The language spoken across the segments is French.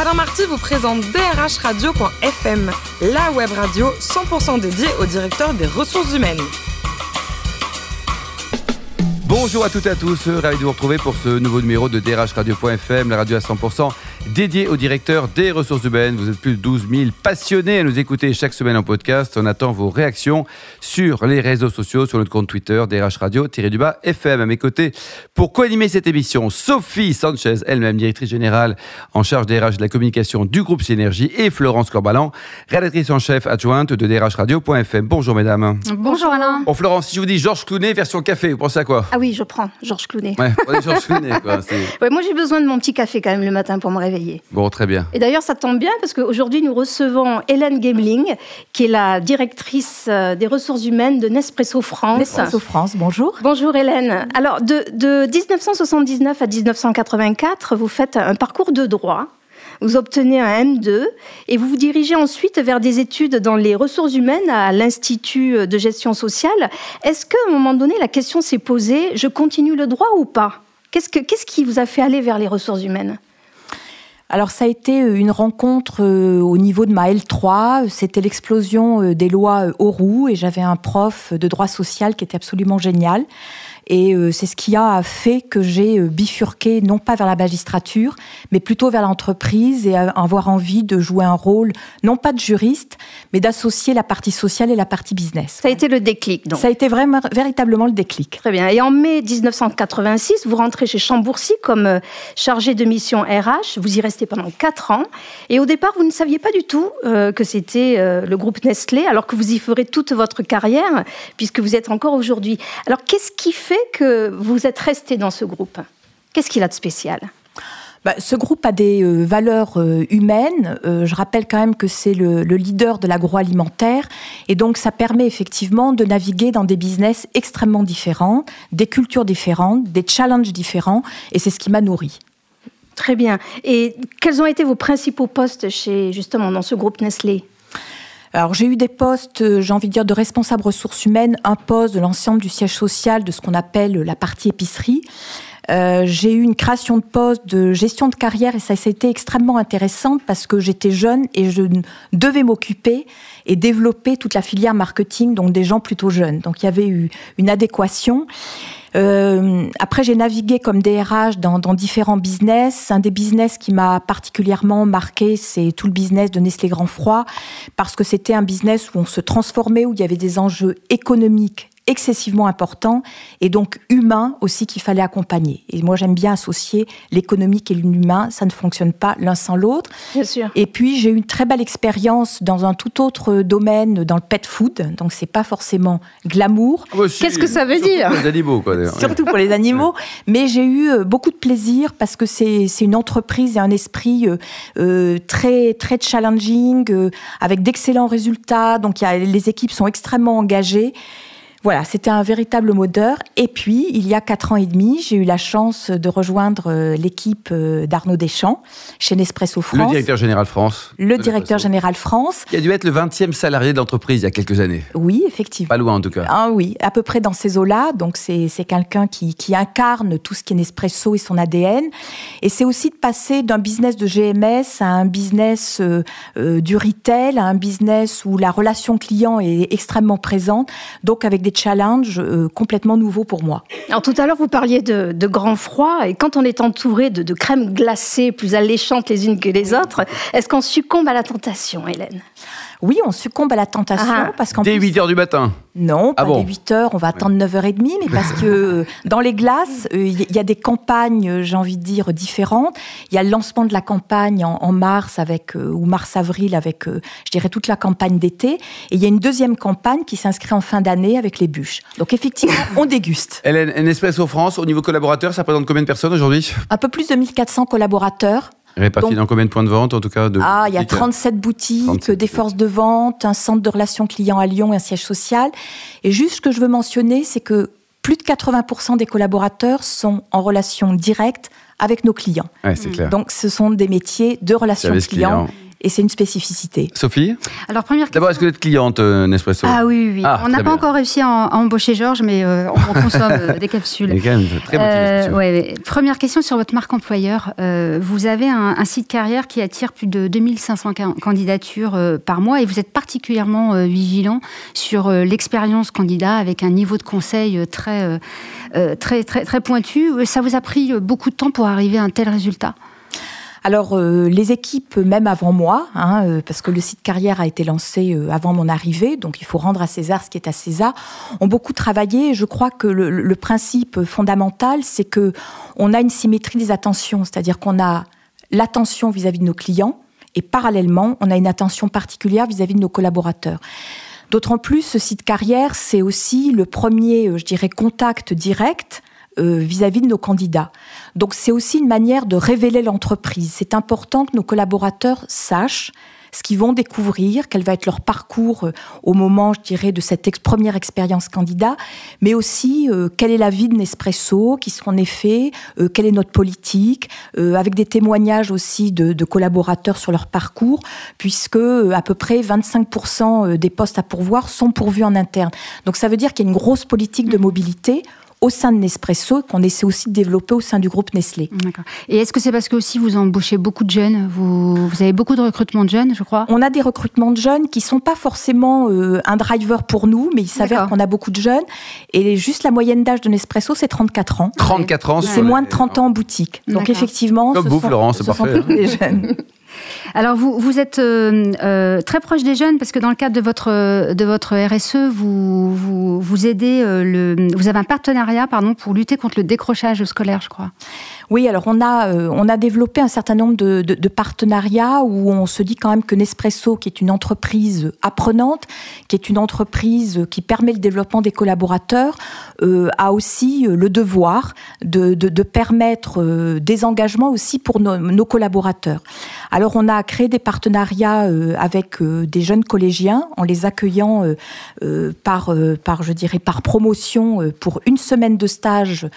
Alain Marty vous présente drhradio.fm, la web radio 100% dédiée au directeur des ressources humaines. Bonjour à toutes et à tous, ravi de vous retrouver pour ce nouveau numéro de drhradio.fm, la radio à 100% dédiée au directeur des ressources humaines. Vous êtes plus de 12 000 passionnés à nous écouter chaque semaine en podcast. On attend vos réactions sur les réseaux sociaux, sur notre compte Twitter, DRH Radio-du-bas FM. À mes côtés, pour co-animer cette émission, Sophie Sanchez, elle-même directrice générale en charge des RH de la communication du groupe Synergie, et Florence Corbalan, rédactrice en chef adjointe de drhradio.fm. Bonjour mesdames. Bonjour Alain. Bon Florence, si je vous dis Georges Clounet version café, vous pensez à quoi? Ah oui, je prends Georges Clounet. Ouais, prenez Georges Clounet quoi. Ouais, moi j'ai besoin de mon petit café quand même le matin pour me réveiller. Bon, très bien. Et d'ailleurs ça tombe bien parce qu'aujourd'hui nous recevons Hélène Gemling, qui est la directrice euh, des ressources humaines de Nespresso France. Nespresso France, bonjour. Bonjour Hélène. Alors de, de 1979 à 1984, vous faites un parcours de droit. Vous obtenez un M2 et vous vous dirigez ensuite vers des études dans les ressources humaines à l'Institut de gestion sociale. Est-ce qu'à un moment donné, la question s'est posée, je continue le droit ou pas? Qu'est-ce que- Qu'est-ce qui vous a fait aller vers les ressources humaines? Alors ça a été euh, une rencontre euh, au niveau de ma L3, c'était l'explosion euh, des lois Auroux et j'avais un prof de droit social qui était absolument génial. Et euh, c'est ce qui a fait que j'ai euh, bifurqué, non pas vers la magistrature, mais plutôt vers l'entreprise et à- avoir envie de jouer un rôle, non pas de juriste, mais d'associer la partie sociale et la partie business. Ça a été le déclic. Donc. Ça a été vraiment, véritablement le déclic. Très bien. Et en mai 1986, vous rentrez chez Chambourcy comme euh, chargé de mission RH. Vous y restez pendant quatre ans. Et au départ, vous ne saviez pas du tout euh, que c'était euh, le groupe Nestlé, alors que vous y ferez toute votre carrière, puisque vous êtes encore aujourd'hui. Alors, qu'est-ce qui fait que vous êtes resté dans ce groupe Qu'est-ce qu'il a de spécial? Bah, ce groupe a des euh, valeurs euh, humaines. Euh, je rappelle quand même que c'est le, le leader de l'agroalimentaire. Et donc, ça permet effectivement de naviguer dans des business extrêmement différents, des cultures différentes, des challenges différents. Et c'est ce qui m'a nourri. Très bien. Et quels ont été vos principaux postes chez, justement, dans ce groupe Nestlé? Alors, j'ai eu des postes, euh, j'ai envie de dire, de responsable ressources humaines, un poste de l'ensemble du siège social de ce qu'on appelle la partie épicerie. Euh, j'ai eu une création de poste de gestion de carrière et ça, ça a été extrêmement intéressant parce que j'étais jeune et je devais m'occuper et développer toute la filière marketing, donc des gens plutôt jeunes. Donc il y avait eu une adéquation. Euh, après, j'ai navigué comme DRH dans, dans différents business. Un des business qui m'a particulièrement marqué, c'est tout le business de Nestlé Grand Froid, parce que c'était un business où on se transformait, où il y avait des enjeux économiques excessivement importants et donc humains aussi qu'il fallait accompagner. Et moi, j'aime bien associer l'économique et l'humain. Ça ne fonctionne pas l'un sans l'autre. Bien sûr. Et puis j'ai eu une très belle expérience dans un tout autre domaine, dans le pet food. Donc c'est pas forcément glamour, Ah bah si, Qu'est-ce que ça veut surtout dire pour Les animaux, quoi. d'ailleurs. surtout pour les animaux. Mais j'ai eu euh, beaucoup de plaisir parce que c'est c'est une entreprise et un esprit euh, euh, très très challenging, euh, avec d'excellents résultats. Donc il y a, les équipes sont extrêmement engagées. Voilà, c'était un véritable moteur. Et puis, il y a quatre ans et demi, j'ai eu la chance de rejoindre euh, l'équipe euh, d'Arnaud Deschamps chez Nespresso France. Le directeur général France. Le directeur Nespresso. général France. Qui a dû être le 20e salarié de l'entreprise il y a quelques années. Oui, effectivement. Pas loin en tout cas. Ah oui, à peu près dans ces eaux-là. Donc c'est c'est quelqu'un qui, qui incarne tout ce qui est Nespresso et son ADN. Et c'est aussi de passer d'un business de GMS à un business euh, euh, du retail, à un business où la relation client est extrêmement présente, donc avec des challenges euh, complètement nouveaux pour moi. Alors tout à l'heure, vous parliez de, de grand froid, et quand on est entouré de, de crèmes glacées plus alléchantes les unes que les autres, est-ce qu'on succombe à la tentation, Hélène? Oui, on succombe à la tentation Ah. parce qu'en Dès plus- 8 h du matin. Non, pas Ah bon dès 8 heures, on va attendre 9h30, mais parce que euh, dans les glaces, euh, il y a des campagnes, euh, j'ai envie de dire, différentes. Il y a le lancement de la campagne en, en mars avec, euh, ou mars-avril avec, euh, je dirais, toute la campagne d'été. Et il y a une deuxième campagne qui s'inscrit en fin d'année avec les bûches. Donc effectivement, on déguste. Hélène, Nespresso France, au niveau collaborateur, ça représente combien de personnes aujourd'hui? Un peu plus de 1400 collaborateurs. Répartis Donc- dans combien de points de vente en tout cas de Ah, il y a boutiques 37 boutiques, 37 des forces de vente, un centre de relations clients à Lyon et un siège social. Et juste ce que je veux mentionner, c'est que plus de 80% des collaborateurs sont en relation directe avec nos clients. Ouais, c'est clair. Donc ce sont des métiers de relations clients. client. Et c'est une spécificité. Sophie Alors, première question. D'abord, est-ce que vous êtes cliente euh, Nespresso Ah oui, oui, oui. Ah, on n'a pas bien. encore réussi à, en- à embaucher Georges, mais euh, on, on consomme euh, des capsules. Quand même très motivée. Euh, ouais. Première question sur votre marque employeur. Euh, vous avez un, un site carrière qui attire plus de 2500 ca- candidatures euh, par mois et vous êtes particulièrement euh, vigilant sur euh, l'expérience candidat avec un niveau de conseil euh, très, très, très, très pointu. Ça vous a pris euh, beaucoup de temps pour arriver à un tel résultat? Alors, euh, les équipes, même avant moi, hein, euh, parce que le site carrière a été lancé euh, avant mon arrivée, donc il faut rendre à César ce qui est à César, ont beaucoup travaillé. Je crois que le, le principe fondamental, c'est que on a une symétrie des attentions, c'est-à-dire qu'on a l'attention vis-à-vis de nos clients et parallèlement, on a une attention particulière vis-à-vis de nos collaborateurs. D'autant plus, ce site carrière, c'est aussi le premier, euh, je dirais, contact direct euh, vis-à-vis de nos candidats. Donc c'est aussi une manière de révéler l'entreprise. C'est important que nos collaborateurs sachent ce qu'ils vont découvrir, quel va être leur parcours euh, au moment, je dirais, de cette première expérience candidat, mais aussi euh, quelle est la vie de Nespresso, qui sont en effet, euh, quelle est notre politique, avec des témoignages aussi de, de collaborateurs sur leur parcours, puisque à peu près 25% des postes à pourvoir sont pourvus en interne. Donc ça veut dire qu'il y a une grosse politique de mobilité au sein de Nespresso qu'on essaie aussi de développer au sein du groupe Nestlé. D'accord. Et est-ce que c'est parce que aussi vous embauchez beaucoup de jeunes vous, vous avez beaucoup de recrutement de jeunes, je crois? On a des recrutements de jeunes qui sont pas forcément euh, un driver pour nous, mais il s'avère qu'on a beaucoup de jeunes. Et juste la moyenne d'âge de Nespresso, c'est 34 ans. 34 ans. C'est moins les- de 30 ans en boutique. Donc effectivement, Comme ce vous, sont, Florence, c'est ce sont parfait, tous les jeunes. Alors vous, vous êtes euh, euh, très proche des jeunes parce que dans le cadre de votre de votre RSE, vous vous, vous aidez euh, vous avez un partenariat pardon pour lutter contre le décrochage scolaire, je crois. Oui, alors on a, on a développé un certain nombre de- de partenariats où on se dit quand même que Nespresso, qui est une entreprise apprenante, qui est une entreprise qui permet le développement des collaborateurs, euh, a aussi euh, le devoir de, de- permettre euh, des engagements aussi pour nos, collaborateurs. Alors on a créé des partenariats avec des jeunes collégiens en les accueillant par, promotion pour une semaine de stage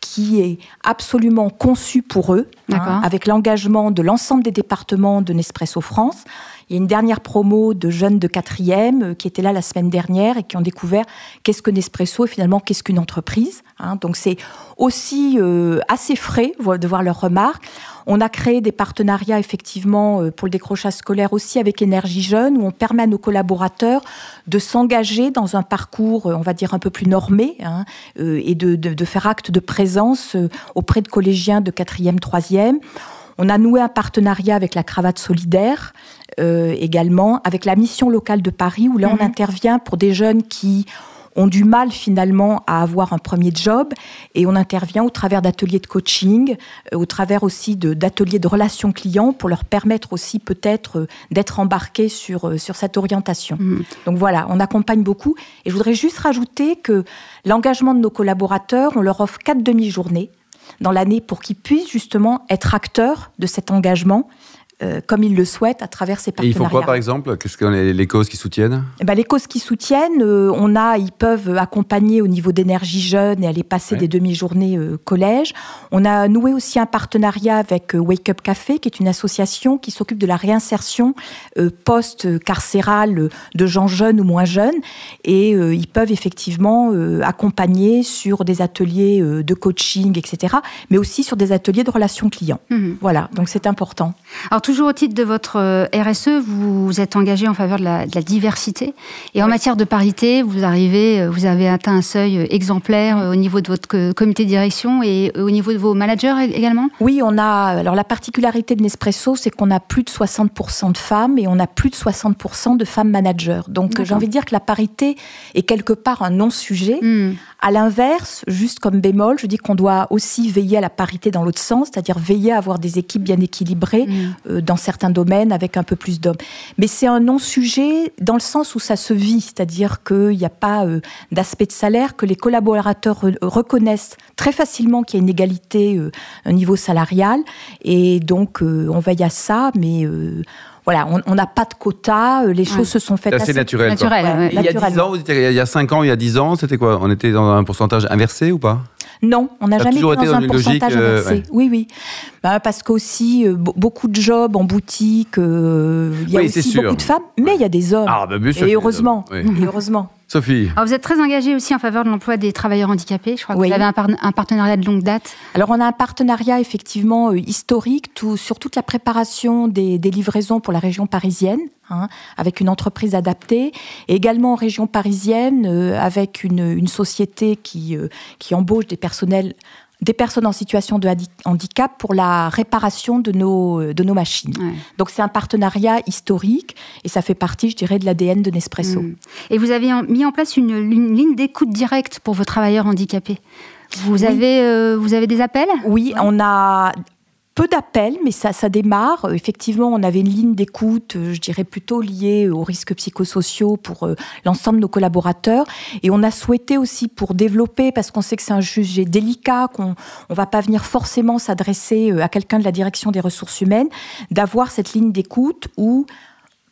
qui est absolument conçu pour eux, hein, avec l'engagement de l'ensemble des départements de Nespresso France. Il y a une dernière promo de jeunes de quatrième euh, qui étaient là la semaine dernière et qui ont découvert qu'est-ce que Nespresso et finalement qu'est-ce qu'une entreprise. hein. Donc c'est aussi euh, assez frais de voir leurs remarques. On a créé des partenariats effectivement euh, pour le décrochage scolaire aussi avec Énergie Jeune où on permet à nos collaborateurs de s'engager dans un parcours, euh, on va dire, un peu plus normé hein, euh, et de, de- de faire acte de présence auprès de collégiens de quatrième, troisième. On a noué un partenariat avec la Cravate Solidaire euh, également, avec la mission locale de Paris, où là on Mhm. intervient pour des jeunes qui ont du mal finalement à avoir un premier job et on intervient au travers d'ateliers de coaching, euh, au travers aussi d'ateliers de, relations clients pour leur permettre aussi peut-être euh, d'être embarqués sur, euh, sur cette orientation. Mhm. Donc voilà, on accompagne beaucoup. Et je voudrais juste rajouter que l'engagement de nos collaborateurs, on leur offre quatre demi-journées dans l'année pour qu'ils puissent justement être acteurs de cet engagement euh, comme ils le souhaitent à travers ces Et ils partenariats. font quoi, par exemple? Qu'est-ce que les, les causes qui soutiennent? Eh ben, les causes qui soutiennent, euh, on a, ils peuvent accompagner au niveau d'énergie jeune et aller passer Ouais. des demi-journées euh, collège. On a noué aussi un partenariat avec euh, Wake Up Café, qui est une association qui s'occupe de la réinsertion euh, post-carcérale de gens jeunes ou moins jeunes. Et euh, ils peuvent effectivement euh, accompagner sur des ateliers euh, de coaching, etc., mais aussi sur des ateliers de relations clients. Mhm. Voilà, donc c'est important. Alors toujours au titre de votre euh, RSE, vous vous êtes engagé en faveur de la, de la diversité et en matière de parité, vous arrivez, euh, vous avez atteint un seuil euh, exemplaire au niveau de votre co- comité de direction et au niveau de vos managers également? Oui, on a. Alors la particularité de Nespresso, c'est qu'on a plus de 60% de femmes et on a plus de 60% de femmes managers. Donc j'ai envie de dire que la parité est quelque part un non-sujet. Hmm. À l'inverse, juste comme bémol, je dis qu'on doit aussi veiller à la parité dans l'autre sens, c'est-à-dire veiller à avoir des équipes bien équilibrées Mm. euh, dans certains domaines avec un peu plus d'hommes. Mais c'est un non-sujet dans le sens où ça se vit, c'est-à-dire qu'il n'y a pas euh, d'aspect de salaire, que les collaborateurs re- reconnaissent très facilement qu'il y a une égalité euh, au niveau salarial. Et donc, euh, on veille à ça, mais euh, voilà, on n'a pas de quota, les choses Ouais. se sont faites C'est assez assez naturel. Ouais, Il y a 10 Naturellement. ans, vous étiez- il y a 5 ans, il y a 10 ans, c'était quoi? On était dans un pourcentage inversé ou pas? Non, on n'a jamais été dans, un pourcentage inversé. Oui, oui. Bah, parce qu'aussi, beaucoup de jobs en boutique, il y a aussi beaucoup de femmes, mais il y a des hommes. Ah, bah, bien sûr, et heureusement. Et heureusement. Sophie. Alors vous êtes très engagée aussi en faveur de l'emploi des travailleurs handicapés. Je crois que vous avez un, partenariat de longue date. Alors on a un partenariat effectivement euh, historique tout, sur toute la préparation des, livraisons pour la région parisienne. Hein, avec une entreprise adaptée, et également en région parisienne euh, avec une, société qui, euh, qui embauche des personnels des personnes en situation de handicap pour la réparation de nos, de nos machines. Donc c'est un partenariat historique et ça fait partie, je dirais, de l'ADN de Nespresso. Mm. Et vous avez mis en place une, ligne d'écoute directe pour vos travailleurs handicapés? Vous, avez, euh, vous avez des appels? Oui, on a peu d'appels, mais ça, démarre. Euh, effectivement, on avait une ligne d'écoute, euh, je dirais plutôt liée aux risques psychosociaux pour euh, l'ensemble de nos collaborateurs. Et on a souhaité aussi pour développer, parce qu'on sait que c'est un sujet délicat, qu'on ne va pas venir forcément s'adresser à quelqu'un de la direction des ressources humaines, d'avoir cette ligne d'écoute où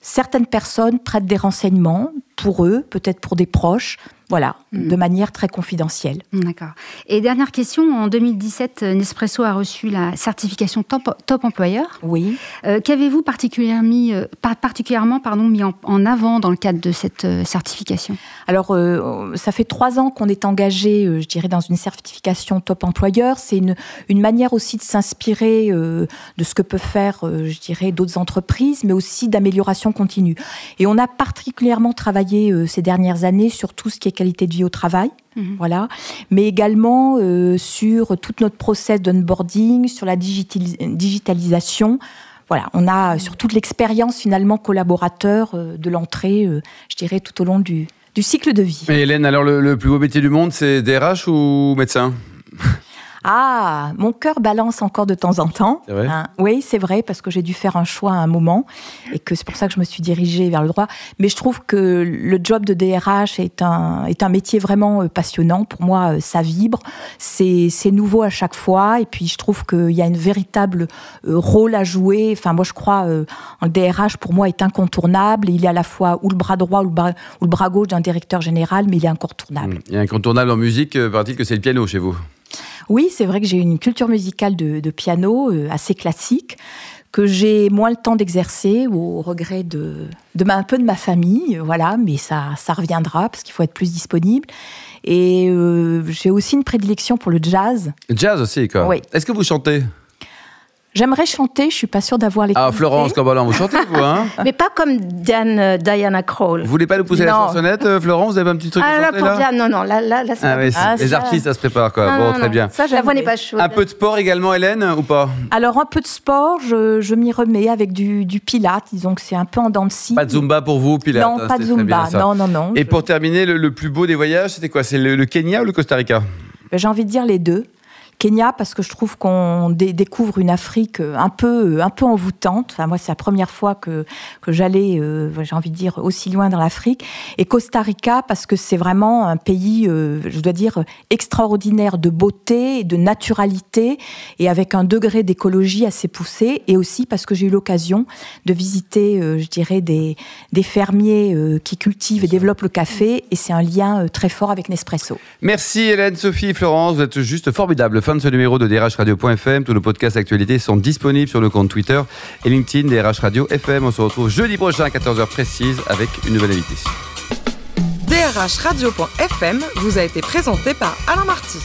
certaines personnes prêtent des renseignements pour eux, peut-être pour des proches, voilà, hmm. de manière très confidentielle. D'accord. Et dernière question, en 2017, Nespresso a reçu la certification Top, Employeur. Oui. Euh, qu'avez-vous particulièrement, mis, euh, particulièrement pardon, mis en, avant dans le cadre de cette euh, certification? Alors, ça fait trois ans qu'on est engagé, je dirais, dans une certification Top Employeur. C'est une, une manière aussi de s'inspirer de ce que peuvent faire, je dirais, d'autres entreprises, mais aussi d'amélioration continue. Et on a particulièrement travaillé ces dernières années sur tout ce qui est qualité de vie au travail. Mhm. Voilà, mais également euh, sur toute notre process d'onboarding, sur la digitalisation. Voilà, on a sur toute l'expérience finalement collaborateur euh, de l'entrée, euh, je dirais tout au long du, du cycle de vie. Et Hélène, alors le, le plus beau métier du monde, c'est DRH ou médecin? Ah, mon cœur balance encore de temps en temps. Hein, oui, c'est vrai, parce que j'ai dû faire un choix à un moment et que c'est pour ça que je me suis dirigée vers le droit. Mais je trouve que le job de DRH est un, est un métier vraiment euh, passionnant. Pour moi, euh, ça vibre. C'est nouveau à chaque fois. Et puis, je trouve qu'il y a une véritable euh, rôle à jouer. Enfin, moi, je crois, un DRH, pour moi, est incontournable. Il est à la fois ou le bras droit ou le bras, ou le bras gauche d'un directeur général, mais il est incontournable. Il est incontournable en musique, paraît-il que c'est le piano chez vous oui, c'est vrai que j'ai une culture musicale de, piano euh, assez classique que j'ai moins le temps d'exercer au regret de, de un peu de ma famille, voilà, mais ça, ça reviendra parce qu'il faut être plus disponible. Et euh, j'ai aussi une prédilection pour le jazz. Jazz aussi, quoi. Oui. Est-ce que vous chantez? J'aimerais chanter, je suis pas sûre d'avoir les Ah, Florence Cambalin, vous chantez, vous, hein Mais pas comme Diane, euh, Diana Kroll. Vous voulez pas nous pousser la chansonnette, euh, Florence Vous avez un petit truc Ah, là, pour Diane, non, non, là, là, là ah, ah, Les artistes, ça se prépare, quoi. bon, très bien. Ça, la voix n'est pas chaude. Un peu de sport également, Hélène, ou pas Alors, un peu de sport, je, je m'y remets avec du, du pilate, disons que c'est un peu en dents de scie. Pas de zumba pour vous, pilate Non, hein, pas de zumba, non, non, non. Et pour terminer, le, plus beau des voyages, c'était quoi? C'est le Kenya ou le Costa Rica? Ben, J'ai envie de dire les deux. Kenya parce que je trouve qu'on découvre une Afrique un peu un peu envoûtante. Enfin, moi, c'est la première fois que que j'allais, euh, j'ai envie de dire, aussi loin dans l'Afrique. Et Costa Rica parce que c'est vraiment un pays, euh, je dois dire, extraordinaire de beauté, de naturalité et avec un degré d'écologie assez poussé. Et aussi parce que j'ai eu l'occasion de visiter, euh, je dirais, des des fermiers qui cultivent et développent le café. Et c'est un lien très fort avec Nespresso. Merci Hélène, Sophie, Florence, vous êtes juste formidables fin de ce numéro de DRH Radio.fm. Tous nos podcasts actualités sont disponibles sur le compte Twitter et LinkedIn DRH Radio FM. On se retrouve jeudi prochain à 14h précise avec une nouvelle invitée. DRH Radio.fm vous a été présenté par Alain Marty.